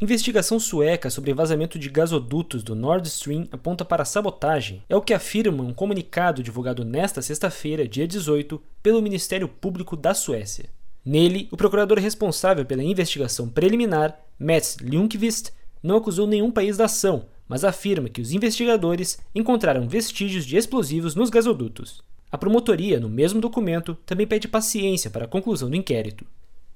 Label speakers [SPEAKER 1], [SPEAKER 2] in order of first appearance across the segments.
[SPEAKER 1] Investigação sueca sobre vazamento de gasodutos do Nord Stream aponta para sabotagem, é o que afirma um comunicado divulgado nesta sexta-feira, dia 18, pelo Ministério Público da Suécia. Nele, o procurador responsável pela investigação preliminar, Mats Ljungqvist, não acusou nenhum país da ação, mas afirma que os investigadores encontraram vestígios de explosivos nos gasodutos. A promotoria, no mesmo documento, também pede paciência para a conclusão do inquérito.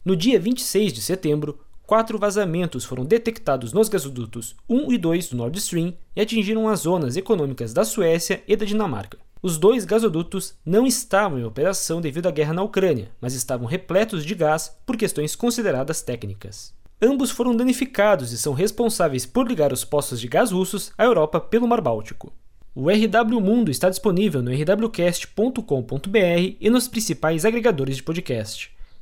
[SPEAKER 1] No dia 26 de setembro, quatro vazamentos foram detectados nos gasodutos 1 e 2 do Nord Stream e atingiram as zonas econômicas da Suécia e da Dinamarca. Os dois gasodutos não estavam em operação devido à guerra na Ucrânia, mas estavam repletos de gás por questões consideradas técnicas. Ambos foram danificados e são responsáveis por ligar os postos de gás russos à Europa pelo Mar Báltico. O RW Mundo está disponível no rwcast.com.br e nos principais agregadores de podcast.